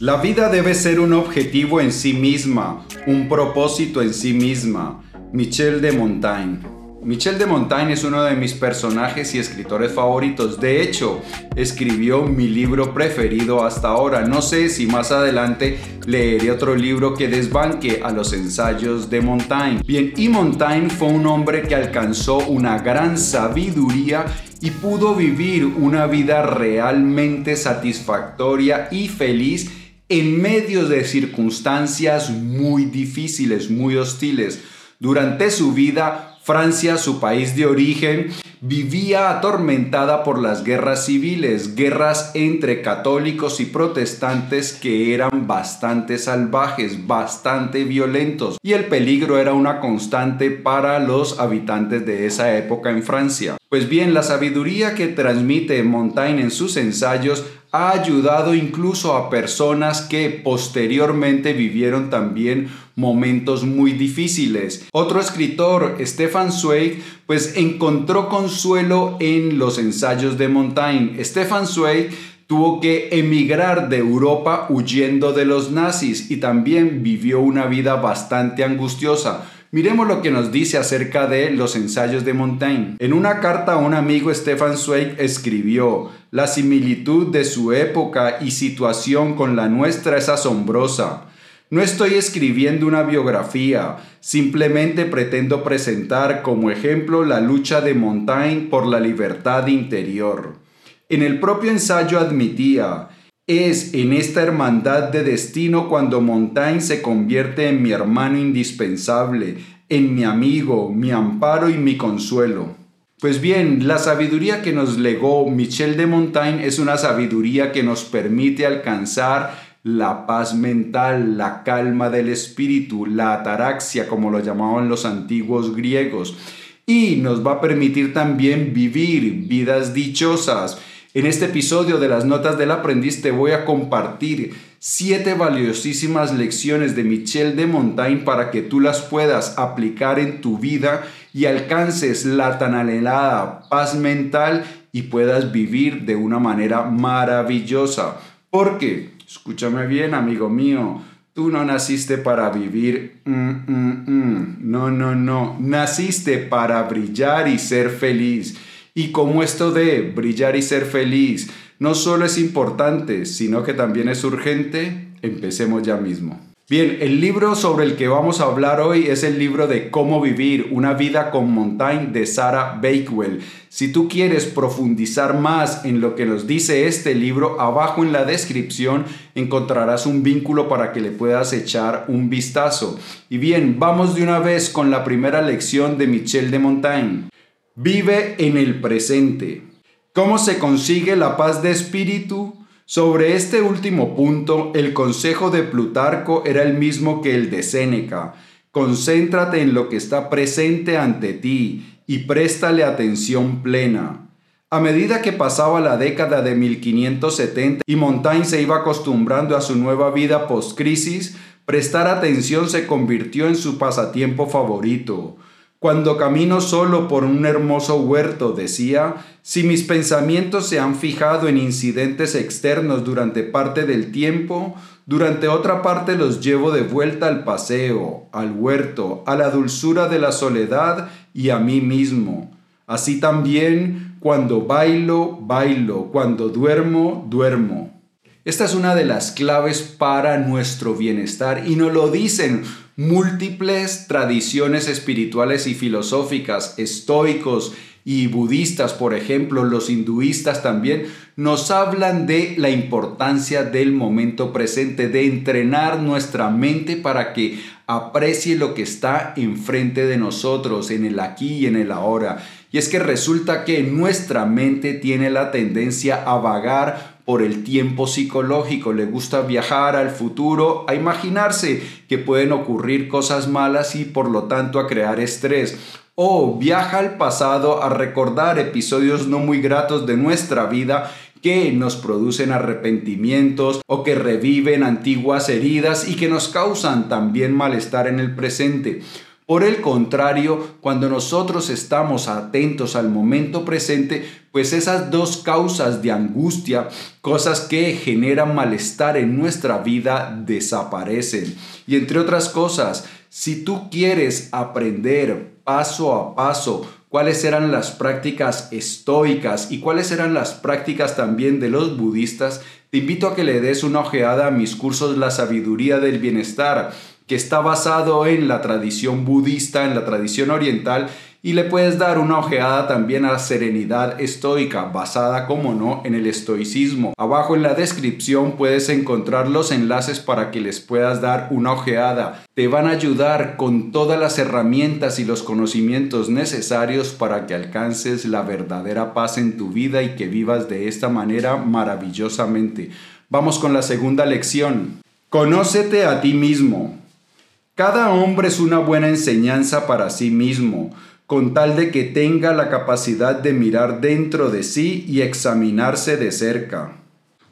La vida debe ser un objetivo en sí misma, un propósito en sí misma. Michel de Montaigne. Michel de Montaigne es uno de mis personajes y escritores favoritos. De hecho, escribió mi libro preferido hasta ahora. No sé si más adelante leeré otro libro que desbanque a los ensayos de Montaigne. Bien, y Montaigne fue un hombre que alcanzó una gran sabiduría y pudo vivir una vida realmente satisfactoria y feliz en medio de circunstancias muy difíciles, muy hostiles. Durante su vida, Francia, su país de origen, vivía atormentada por las guerras civiles, guerras entre católicos y protestantes que eran bastante salvajes, bastante violentos, y el peligro era una constante para los habitantes de esa época en Francia. Pues bien, la sabiduría que transmite Montaigne en sus ensayos ha ayudado incluso a personas que posteriormente vivieron también momentos muy difíciles. Otro escritor, Stefan Zweig, pues encontró consuelo en los ensayos de Montaigne. Stefan Zweig tuvo que emigrar de Europa huyendo de los nazis y también vivió una vida bastante angustiosa Miremos lo que nos dice acerca de los ensayos de Montaigne. En una carta a un amigo, Stefan Zweig escribió, la similitud de su época y situación con la nuestra es asombrosa. No estoy escribiendo una biografía, simplemente pretendo presentar como ejemplo la lucha de Montaigne por la libertad interior. En el propio ensayo admitía, es en esta hermandad de destino cuando Montaigne se convierte en mi hermano indispensable, en mi amigo, mi amparo y mi consuelo. Pues bien, la sabiduría que nos legó Michel de Montaigne es una sabiduría que nos permite alcanzar la paz mental, la calma del espíritu, la ataraxia, como lo llamaban los antiguos griegos, y nos va a permitir también vivir vidas dichosas, en este episodio de las Notas del Aprendiz te voy a compartir siete valiosísimas lecciones de Michel de Montaigne para que tú las puedas aplicar en tu vida y alcances la tan anhelada paz mental y puedas vivir de una manera maravillosa. Porque, escúchame bien, amigo mío, Tú no naciste para vivir, mm, mm, mm. no, no, no, naciste para brillar y ser feliz. Y como esto de brillar y ser feliz no solo es importante, sino que también es urgente, empecemos ya mismo. Bien, el libro sobre el que vamos a hablar hoy es el libro de Cómo vivir una vida con Montaigne de Sarah Bakewell. Si tú quieres profundizar más en lo que nos dice este libro, abajo en la descripción encontrarás un vínculo para que le puedas echar un vistazo. Y bien, vamos de una vez con la primera lección de Michel de Montaigne. Vive en el presente. ¿Cómo se consigue la paz de espíritu? Sobre este último punto, el consejo de Plutarco era el mismo que el de Séneca. Concéntrate en lo que está presente ante ti y préstale atención plena. A medida que pasaba la década de 1570 y Montaigne se iba acostumbrando a su nueva vida post-crisis, prestar atención se convirtió en su pasatiempo favorito. Cuando camino solo por un hermoso huerto, decía, si mis pensamientos se han fijado en incidentes externos durante parte del tiempo, durante otra parte los llevo de vuelta al paseo, al huerto, a la dulzura de la soledad y a mí mismo. Así también, cuando bailo, bailo, cuando duermo, duermo. Esta es una de las claves para nuestro bienestar y nos lo dicen múltiples tradiciones espirituales y filosóficas, estoicos y budistas, por ejemplo, los hinduistas también, nos hablan de la importancia del momento presente, de entrenar nuestra mente para que aprecie lo que está enfrente de nosotros, en el aquí y en el ahora. Y es que resulta que nuestra mente tiene la tendencia a vagar por el tiempo psicológico, le gusta viajar al futuro, a imaginarse que pueden ocurrir cosas malas y por lo tanto a crear estrés. O viaja al pasado a recordar episodios no muy gratos de nuestra vida que nos producen arrepentimientos o que reviven antiguas heridas y que nos causan también malestar en el presente. Por el contrario, cuando nosotros estamos atentos al momento presente, pues esas dos causas de angustia, cosas que generan malestar en nuestra vida, desaparecen. Y entre otras cosas, si tú quieres aprender paso a paso cuáles eran las prácticas estoicas y cuáles eran las prácticas también de los budistas, te invito a que le des una ojeada a mis cursos La sabiduría del bienestar que está basado en la tradición budista, en la tradición oriental, y le puedes dar una ojeada también a la serenidad estoica, basada, como no, en el estoicismo. Abajo en la descripción puedes encontrar los enlaces para que les puedas dar una ojeada. Te van a ayudar con todas las herramientas y los conocimientos necesarios para que alcances la verdadera paz en tu vida y que vivas de esta manera maravillosamente. Vamos con la segunda lección. Conócete a ti mismo. Cada hombre es una buena enseñanza para sí mismo, con tal de que tenga la capacidad de mirar dentro de sí y examinarse de cerca.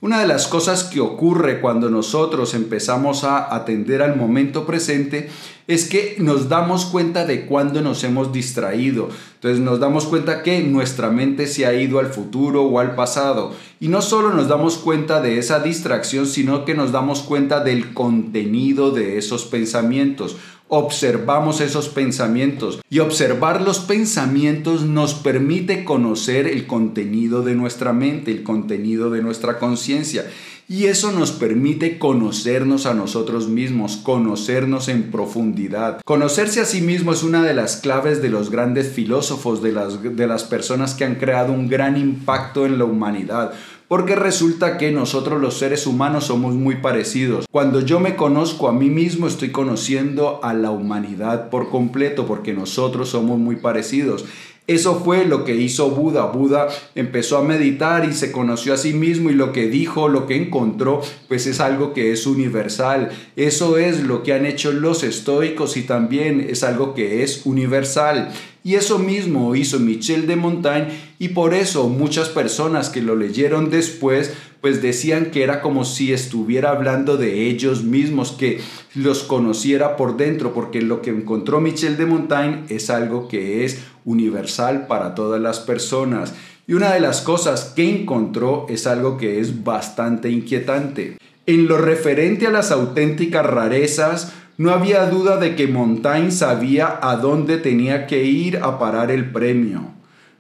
Una de las cosas que ocurre cuando nosotros empezamos a atender al momento presente es que nos damos cuenta de cuándo nos hemos distraído. Entonces nos damos cuenta que nuestra mente se ha ido al futuro o al pasado. Y no solo nos damos cuenta de esa distracción, sino que nos damos cuenta del contenido de esos pensamientos observamos esos pensamientos y observar los pensamientos nos permite conocer el contenido de nuestra mente, el contenido de nuestra conciencia. Y eso nos permite conocernos a nosotros mismos, conocernos en profundidad. Conocerse a sí mismo es una de las claves de los grandes filósofos, de las, de las personas que han creado un gran impacto en la humanidad porque resulta que nosotros los seres humanos somos muy parecidos. Cuando yo me conozco a mí mismo, estoy conociendo a la humanidad por completo, porque nosotros somos muy parecidos. Eso fue lo que hizo Buda. Buda empezó a meditar y se conoció a sí mismo y lo que dijo, lo que encontró, pues es algo que es universal. Eso es lo que han hecho los estoicos y también es algo que es universal. Y eso mismo hizo Michel de Montaigne y por eso muchas personas que lo leyeron después pues decían que era como si estuviera hablando de ellos mismos, que los conociera por dentro, porque lo que encontró Michel de Montaigne es algo que es universal para todas las personas. Y una de las cosas que encontró es algo que es bastante inquietante. En lo referente a las auténticas rarezas, no había duda de que Montaigne sabía a dónde tenía que ir a parar el premio.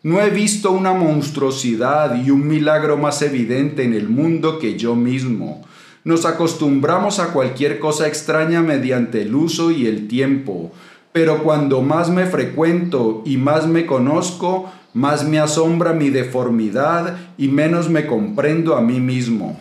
No he visto una monstruosidad y un milagro más evidente en el mundo que yo mismo. Nos acostumbramos a cualquier cosa extraña mediante el uso y el tiempo, pero cuando más me frecuento y más me conozco, más me asombra mi deformidad y menos me comprendo a mí mismo.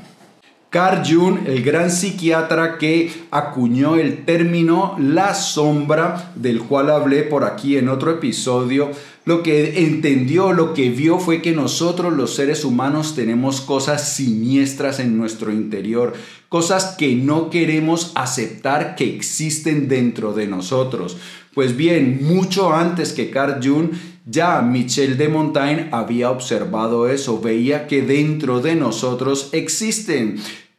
Carl Jung, el gran psiquiatra que acuñó el término la sombra, del cual hablé por aquí en otro episodio, lo que entendió, lo que vio fue que nosotros los seres humanos tenemos cosas siniestras en nuestro interior, cosas que no queremos aceptar que existen dentro de nosotros. Pues bien, mucho antes que Carl Jung, ya Michel de Montaigne había observado eso, veía que dentro de nosotros existen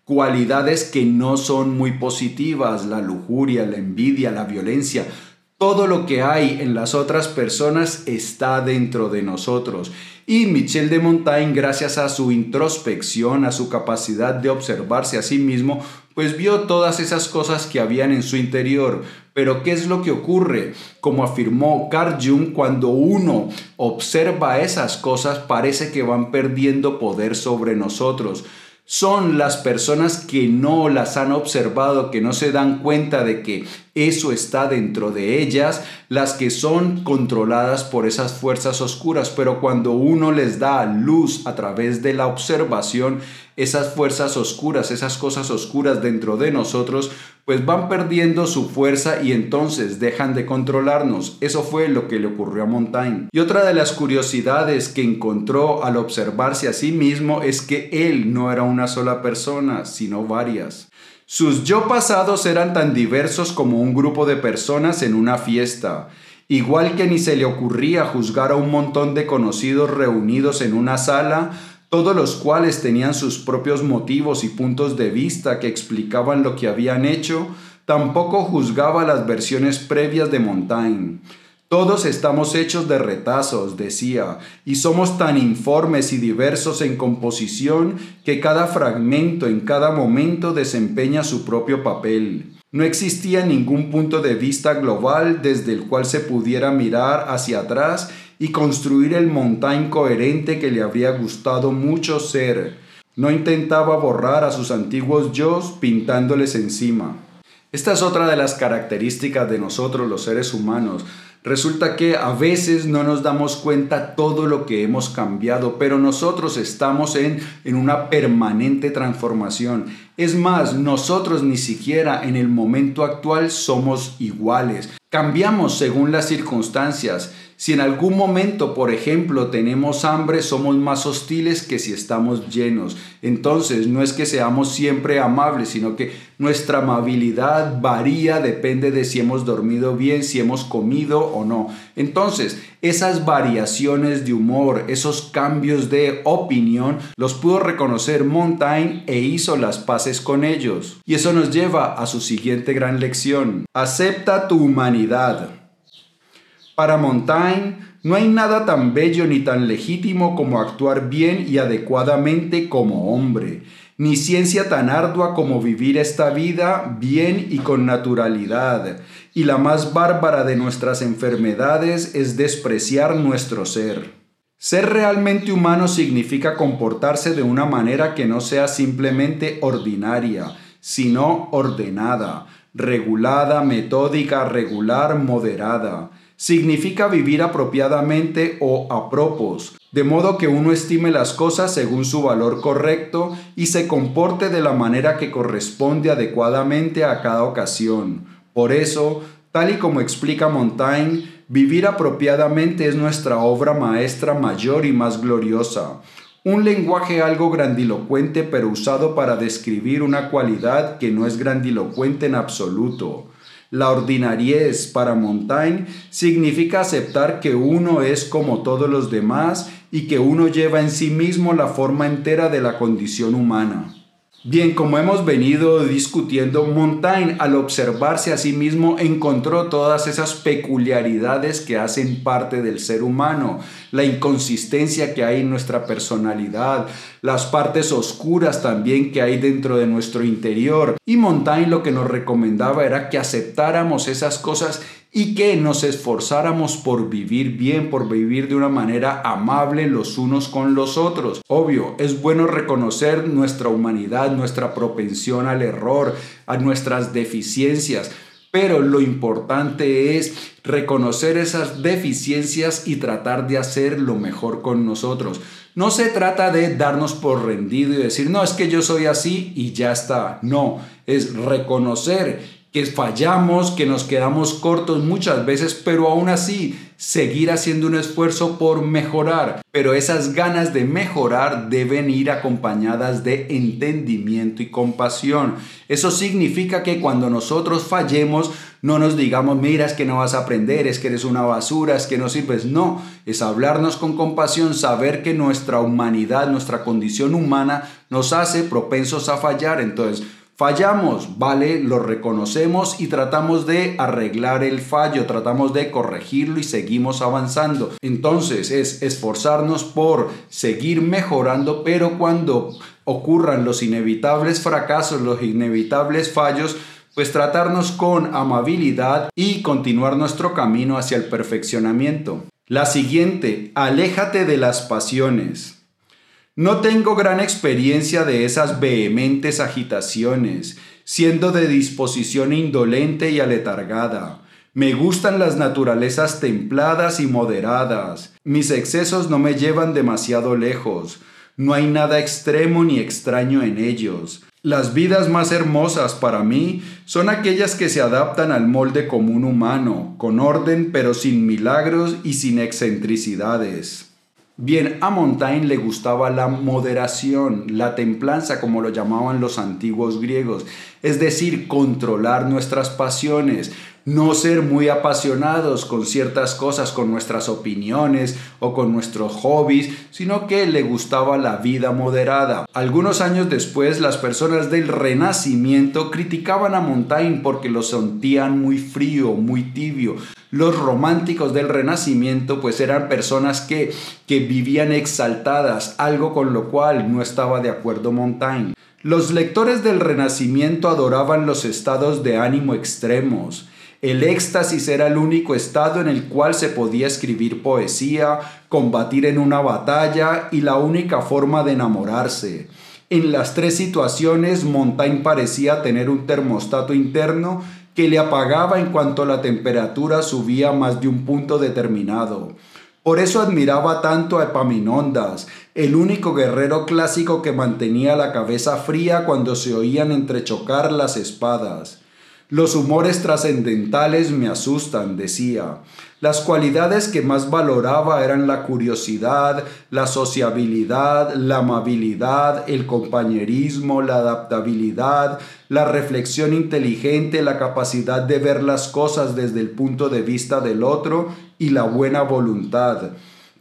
cualidades que no son muy positivas, la lujuria, la envidia, la violencia. Todo lo que hay en las otras personas está dentro de nosotros. Y Michel de Montaigne, gracias a su introspección, a su capacidad de observarse a sí mismo, pues vio todas esas cosas que habían en su interior. Pero ¿qué es lo que ocurre? Como afirmó Carl Jung, cuando uno observa esas cosas parece que van perdiendo poder sobre nosotros son las personas que no las han observado, que no se dan cuenta de que eso está dentro de ellas, las que son controladas por esas fuerzas oscuras. Pero cuando uno les da luz a través de la observación, esas fuerzas oscuras, esas cosas oscuras dentro de nosotros, pues van perdiendo su fuerza y entonces dejan de controlarnos. Eso fue lo que le ocurrió a Montaigne. Y otra de las curiosidades que encontró al observarse a sí mismo es que él no era una sola persona, sino varias. Sus yo pasados eran tan diversos como un grupo de personas en una fiesta. Igual que ni se le ocurría juzgar a un montón de conocidos reunidos en una sala, todos los cuales tenían sus propios motivos y puntos de vista que explicaban lo que habían hecho, Tampoco juzgaba las versiones previas de Montaigne. Todos estamos hechos de retazos, decía, y somos tan informes y diversos en composición que cada fragmento en cada momento desempeña su propio papel. No existía ningún punto de vista global desde el cual se pudiera mirar hacia atrás y construir el Montaigne coherente que le habría gustado mucho ser. No intentaba borrar a sus antiguos yo pintándoles encima. Esta es otra de las características de nosotros los seres humanos. Resulta que a veces no nos damos cuenta todo lo que hemos cambiado, pero nosotros estamos en, en una permanente transformación. Es más, nosotros ni siquiera en el momento actual somos iguales. Cambiamos según las circunstancias. Si en algún momento, por ejemplo, tenemos hambre, somos más hostiles que si estamos llenos. Entonces, no es que seamos siempre amables, sino que nuestra amabilidad varía, depende de si hemos dormido bien, si hemos comido o no. Entonces, esas variaciones de humor, esos cambios de opinión, los pudo reconocer Montaigne e hizo las paces con ellos. Y eso nos lleva a su siguiente gran lección. Acepta tu humanidad. Para Montaigne, no hay nada tan bello ni tan legítimo como actuar bien y adecuadamente como hombre, ni ciencia tan ardua como vivir esta vida bien y con naturalidad. Y la más bárbara de nuestras enfermedades es despreciar nuestro ser. Ser realmente humano significa comportarse de una manera que no sea simplemente ordinaria, sino ordenada, regulada, metódica, regular, moderada significa vivir apropiadamente o a propos, de modo que uno estime las cosas según su valor correcto y se comporte de la manera que corresponde adecuadamente a cada ocasión. Por eso, tal y como explica Montaigne, vivir apropiadamente es nuestra obra maestra mayor y más gloriosa. Un lenguaje algo grandilocuente pero usado para describir una cualidad que no es grandilocuente en absoluto. La ordinariez para Montaigne significa aceptar que uno es como todos los demás y que uno lleva en sí mismo la forma entera de la condición humana. Bien, como hemos venido discutiendo, Montaigne al observarse a sí mismo encontró todas esas peculiaridades que hacen parte del ser humano, la inconsistencia que hay en nuestra personalidad, las partes oscuras también que hay dentro de nuestro interior. Y Montaigne lo que nos recomendaba era que aceptáramos esas cosas y que nos esforzáramos por vivir bien, por vivir de una manera amable los unos con los otros. Obvio, es bueno reconocer nuestra humanidad, nuestra propensión al error, a nuestras deficiencias, pero lo importante es reconocer esas deficiencias y tratar de hacer lo mejor con nosotros. No se trata de darnos por rendido y decir, no, es que yo soy así y ya está. No, es reconocer que fallamos, que nos quedamos cortos muchas veces, pero aún así seguir haciendo un esfuerzo por mejorar. Pero esas ganas de mejorar deben ir acompañadas de entendimiento y compasión. Eso significa que cuando nosotros fallemos, no nos digamos, mira, es que no vas a aprender, es que eres una basura, es que no sirves. No, es hablarnos con compasión, saber que nuestra humanidad, nuestra condición humana nos hace propensos a fallar. Entonces, Fallamos, ¿vale? Lo reconocemos y tratamos de arreglar el fallo, tratamos de corregirlo y seguimos avanzando. Entonces es esforzarnos por seguir mejorando, pero cuando ocurran los inevitables fracasos, los inevitables fallos, pues tratarnos con amabilidad y continuar nuestro camino hacia el perfeccionamiento. La siguiente, aléjate de las pasiones. No tengo gran experiencia de esas vehementes agitaciones, siendo de disposición indolente y aletargada. Me gustan las naturalezas templadas y moderadas. Mis excesos no me llevan demasiado lejos. No hay nada extremo ni extraño en ellos. Las vidas más hermosas para mí son aquellas que se adaptan al molde común humano, con orden pero sin milagros y sin excentricidades. Bien, a Montaigne le gustaba la moderación, la templanza, como lo llamaban los antiguos griegos, es decir, controlar nuestras pasiones, no ser muy apasionados con ciertas cosas, con nuestras opiniones o con nuestros hobbies, sino que le gustaba la vida moderada. Algunos años después, las personas del Renacimiento criticaban a Montaigne porque lo sentían muy frío, muy tibio. Los románticos del Renacimiento pues eran personas que, que vivían exaltadas, algo con lo cual no estaba de acuerdo Montaigne. Los lectores del Renacimiento adoraban los estados de ánimo extremos. El éxtasis era el único estado en el cual se podía escribir poesía, combatir en una batalla y la única forma de enamorarse. En las tres situaciones Montaigne parecía tener un termostato interno que le apagaba en cuanto la temperatura subía más de un punto determinado. Por eso admiraba tanto a Epaminondas, el único guerrero clásico que mantenía la cabeza fría cuando se oían entrechocar las espadas. Los humores trascendentales me asustan, decía. Las cualidades que más valoraba eran la curiosidad, la sociabilidad, la amabilidad, el compañerismo, la adaptabilidad, la reflexión inteligente, la capacidad de ver las cosas desde el punto de vista del otro y la buena voluntad.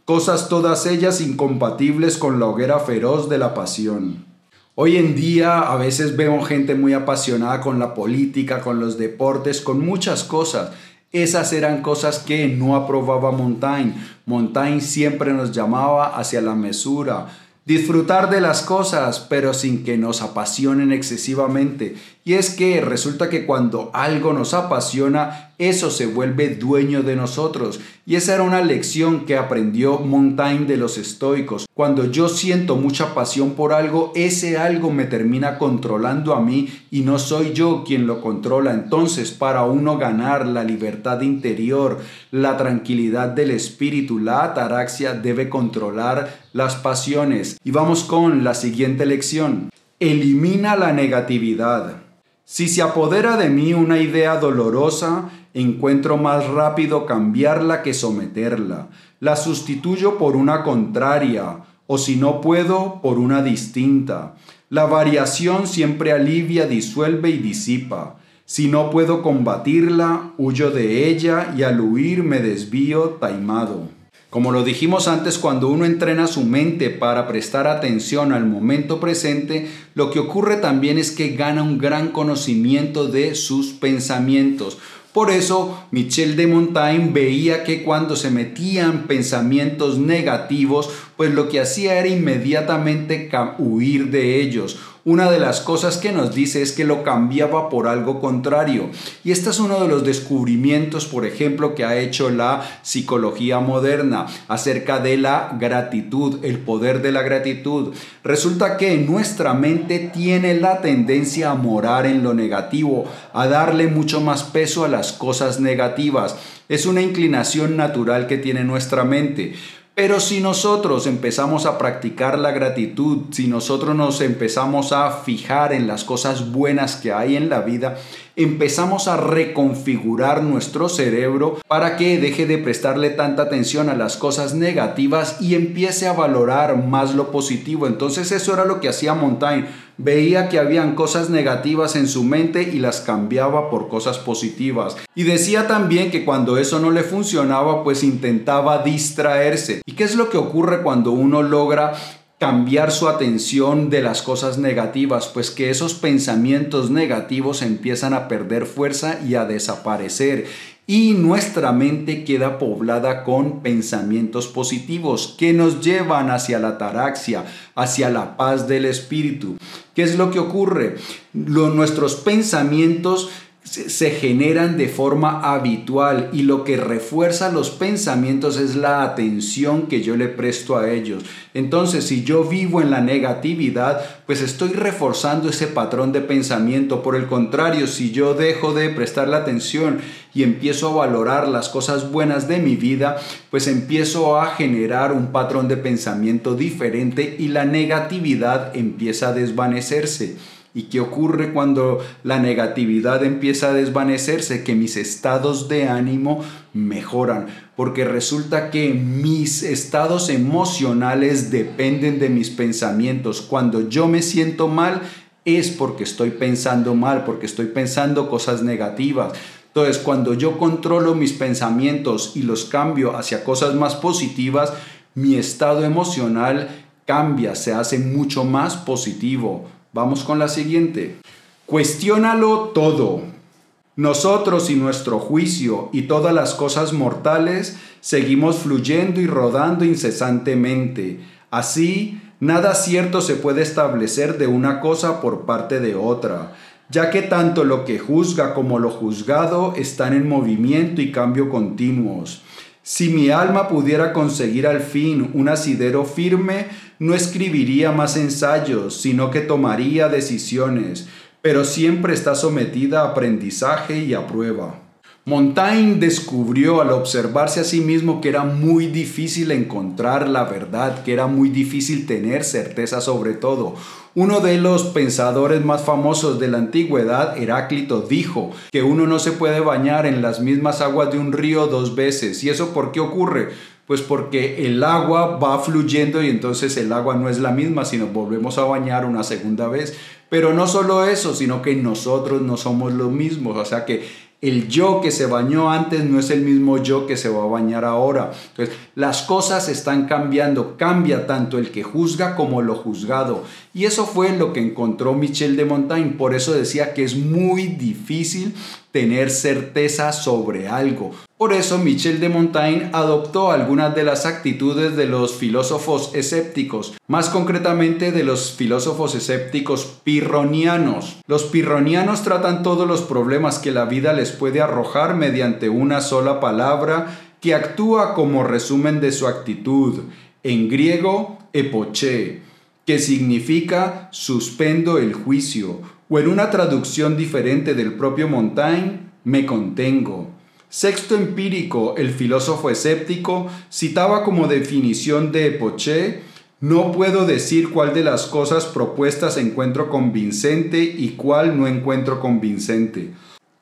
Cosas todas ellas incompatibles con la hoguera feroz de la pasión. Hoy en día a veces veo gente muy apasionada con la política, con los deportes, con muchas cosas. Esas eran cosas que no aprobaba Montaigne. Montaigne siempre nos llamaba hacia la mesura, disfrutar de las cosas, pero sin que nos apasionen excesivamente. Y es que resulta que cuando algo nos apasiona, eso se vuelve dueño de nosotros. Y esa era una lección que aprendió Montaigne de los estoicos. Cuando yo siento mucha pasión por algo, ese algo me termina controlando a mí y no soy yo quien lo controla. Entonces, para uno ganar la libertad interior, la tranquilidad del espíritu, la ataraxia debe controlar las pasiones. Y vamos con la siguiente lección. Elimina la negatividad. Si se apodera de mí una idea dolorosa, encuentro más rápido cambiarla que someterla. La sustituyo por una contraria, o si no puedo, por una distinta. La variación siempre alivia, disuelve y disipa. Si no puedo combatirla, huyo de ella y al huir me desvío taimado. Como lo dijimos antes, cuando uno entrena su mente para prestar atención al momento presente, lo que ocurre también es que gana un gran conocimiento de sus pensamientos. Por eso Michel de Montaigne veía que cuando se metían pensamientos negativos, pues lo que hacía era inmediatamente huir de ellos una de las cosas que nos dice es que lo cambiaba por algo contrario. Y este es uno de los descubrimientos, por ejemplo, que ha hecho la psicología moderna acerca de la gratitud, el poder de la gratitud. Resulta que nuestra mente tiene la tendencia a morar en lo negativo, a darle mucho más peso a las cosas negativas. Es una inclinación natural que tiene nuestra mente. Pero si nosotros empezamos a practicar la gratitud, si nosotros nos empezamos a fijar en las cosas buenas que hay en la vida, empezamos a reconfigurar nuestro cerebro para que deje de prestarle tanta atención a las cosas negativas y empiece a valorar más lo positivo. Entonces eso era lo que hacía Montaigne. Veía que habían cosas negativas en su mente y las cambiaba por cosas positivas. Y decía también que cuando eso no le funcionaba, pues intentaba distraerse. ¿Y qué es lo que ocurre cuando uno logra cambiar su atención de las cosas negativas, pues que esos pensamientos negativos empiezan a perder fuerza y a desaparecer y nuestra mente queda poblada con pensamientos positivos que nos llevan hacia la taraxia, hacia la paz del espíritu. ¿Qué es lo que ocurre? nuestros pensamientos se generan de forma habitual y lo que refuerza los pensamientos es la atención que yo le presto a ellos. Entonces, si yo vivo en la negatividad, pues estoy reforzando ese patrón de pensamiento. Por el contrario, si yo dejo de prestar la atención y empiezo a valorar las cosas buenas de mi vida, pues empiezo a generar un patrón de pensamiento diferente y la negatividad empieza a desvanecerse. ¿Y qué ocurre cuando la negatividad empieza a desvanecerse? Que mis estados de ánimo mejoran, porque resulta que mis estados emocionales dependen de mis pensamientos. Cuando yo me siento mal, es porque estoy pensando mal, porque estoy pensando cosas negativas. Entonces, cuando yo controlo mis pensamientos y los cambio hacia cosas más positivas, mi estado emocional cambia, se hace mucho más positivo. Vamos con la siguiente. Cuestiónalo todo. Nosotros y nuestro juicio y todas las cosas mortales seguimos fluyendo y rodando incesantemente. Así, nada cierto se puede establecer de una cosa por parte de otra, ya que tanto lo que juzga como lo juzgado están en movimiento y cambio continuos. Si mi alma pudiera conseguir al fin un asidero firme, no escribiría más ensayos, sino que tomaría decisiones, pero siempre está sometida a aprendizaje y a prueba. Montaigne descubrió al observarse a sí mismo que era muy difícil encontrar la verdad, que era muy difícil tener certeza sobre todo. Uno de los pensadores más famosos de la antigüedad, Heráclito, dijo que uno no se puede bañar en las mismas aguas de un río dos veces. ¿Y eso por qué ocurre? Pues porque el agua va fluyendo y entonces el agua no es la misma, sino volvemos a bañar una segunda vez. Pero no solo eso, sino que nosotros no somos los mismos. O sea que el yo que se bañó antes no es el mismo yo que se va a bañar ahora. Entonces, las cosas están cambiando, cambia tanto el que juzga como lo juzgado. Y eso fue lo que encontró Michel de Montaigne. Por eso decía que es muy difícil tener certeza sobre algo. Por eso Michel de Montaigne adoptó algunas de las actitudes de los filósofos escépticos, más concretamente de los filósofos escépticos pirronianos. Los pirronianos tratan todos los problemas que la vida les puede arrojar mediante una sola palabra que actúa como resumen de su actitud, en griego epoché, que significa suspendo el juicio, o en una traducción diferente del propio Montaigne, me contengo. Sexto Empírico, el filósofo escéptico, citaba como definición de Epoché, no puedo decir cuál de las cosas propuestas encuentro convincente y cuál no encuentro convincente.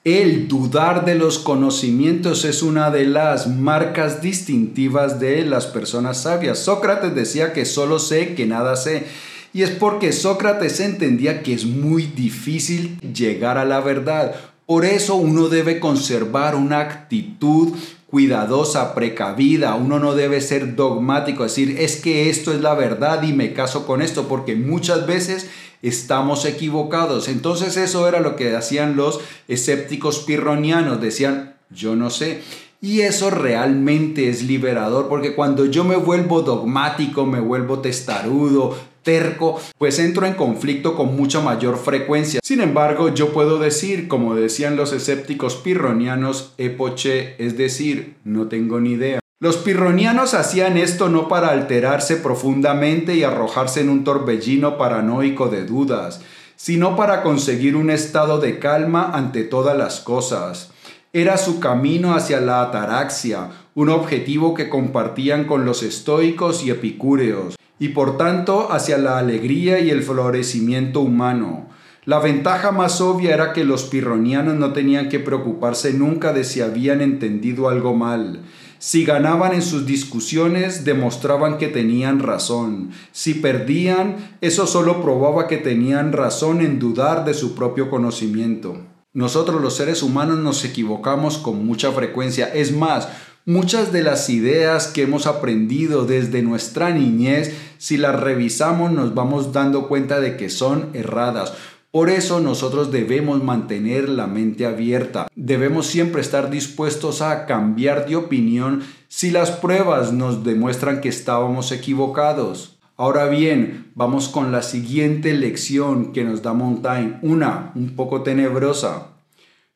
El dudar de los conocimientos es una de las marcas distintivas de las personas sabias. Sócrates decía que solo sé que nada sé. Y es porque Sócrates entendía que es muy difícil llegar a la verdad. Por eso uno debe conservar una actitud cuidadosa, precavida, uno no debe ser dogmático, decir, es que esto es la verdad y me caso con esto, porque muchas veces estamos equivocados. Entonces eso era lo que hacían los escépticos pirronianos, decían, yo no sé. Y eso realmente es liberador, porque cuando yo me vuelvo dogmático, me vuelvo testarudo, terco, pues entro en conflicto con mucha mayor frecuencia. Sin embargo, yo puedo decir, como decían los escépticos pirronianos, epoche, es decir, no tengo ni idea. Los pirronianos hacían esto no para alterarse profundamente y arrojarse en un torbellino paranoico de dudas, sino para conseguir un estado de calma ante todas las cosas. Era su camino hacia la ataraxia, un objetivo que compartían con los estoicos y epicúreos y por tanto hacia la alegría y el florecimiento humano. La ventaja más obvia era que los pirronianos no tenían que preocuparse nunca de si habían entendido algo mal. Si ganaban en sus discusiones, demostraban que tenían razón. Si perdían, eso solo probaba que tenían razón en dudar de su propio conocimiento. Nosotros los seres humanos nos equivocamos con mucha frecuencia. Es más, Muchas de las ideas que hemos aprendido desde nuestra niñez, si las revisamos nos vamos dando cuenta de que son erradas. Por eso nosotros debemos mantener la mente abierta. Debemos siempre estar dispuestos a cambiar de opinión si las pruebas nos demuestran que estábamos equivocados. Ahora bien, vamos con la siguiente lección que nos da Montaigne, una un poco tenebrosa.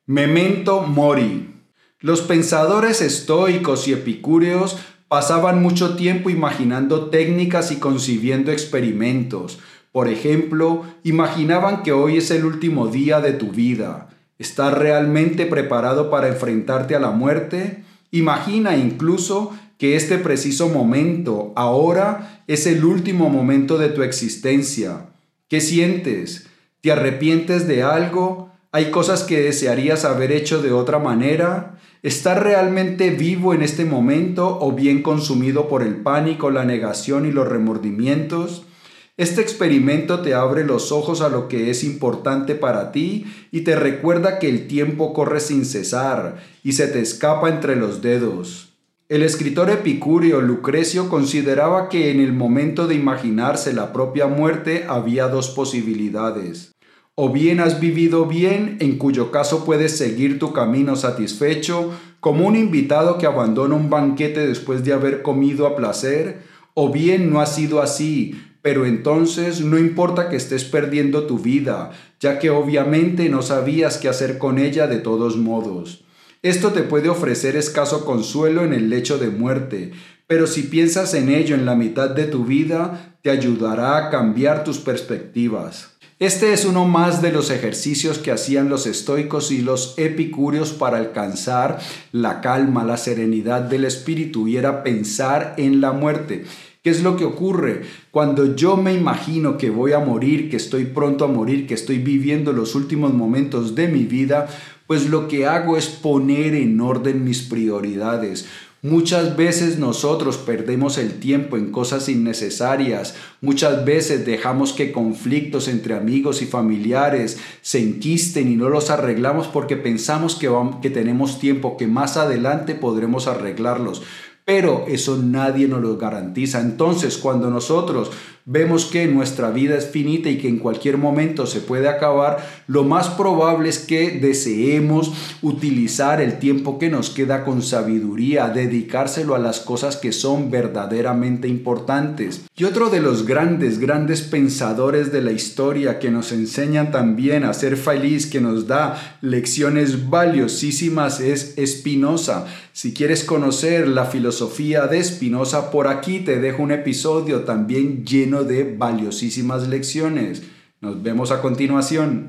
Memento mori. Los pensadores estoicos y epicúreos pasaban mucho tiempo imaginando técnicas y concibiendo experimentos. Por ejemplo, imaginaban que hoy es el último día de tu vida. ¿Estás realmente preparado para enfrentarte a la muerte? Imagina incluso que este preciso momento, ahora, es el último momento de tu existencia. ¿Qué sientes? ¿Te arrepientes de algo? ¿Hay cosas que desearías haber hecho de otra manera? ¿Estás realmente vivo en este momento o bien consumido por el pánico, la negación y los remordimientos? Este experimento te abre los ojos a lo que es importante para ti y te recuerda que el tiempo corre sin cesar y se te escapa entre los dedos. El escritor epicúreo Lucrecio consideraba que en el momento de imaginarse la propia muerte había dos posibilidades. O bien has vivido bien, en cuyo caso puedes seguir tu camino satisfecho, como un invitado que abandona un banquete después de haber comido a placer, o bien no ha sido así, pero entonces no importa que estés perdiendo tu vida, ya que obviamente no sabías qué hacer con ella de todos modos. Esto te puede ofrecer escaso consuelo en el lecho de muerte, pero si piensas en ello en la mitad de tu vida, te ayudará a cambiar tus perspectivas. Este es uno más de los ejercicios que hacían los estoicos y los epicúreos para alcanzar la calma, la serenidad del espíritu y era pensar en la muerte. ¿Qué es lo que ocurre? Cuando yo me imagino que voy a morir, que estoy pronto a morir, que estoy viviendo los últimos momentos de mi vida, pues lo que hago es poner en orden mis prioridades. Muchas veces nosotros perdemos el tiempo en cosas innecesarias, muchas veces dejamos que conflictos entre amigos y familiares se enquisten y no los arreglamos porque pensamos que, que tenemos tiempo, que más adelante podremos arreglarlos pero eso nadie nos lo garantiza. Entonces, cuando nosotros vemos que nuestra vida es finita y que en cualquier momento se puede acabar, lo más probable es que deseemos utilizar el tiempo que nos queda con sabiduría, dedicárselo a las cosas que son verdaderamente importantes. Y otro de los grandes, grandes pensadores de la historia que nos enseñan también a ser feliz, que nos da lecciones valiosísimas, es Spinoza. Si quieres conocer la filosofía de Spinoza, por aquí te dejo un episodio también de valiosísimas lecciones. Nos vemos a continuación.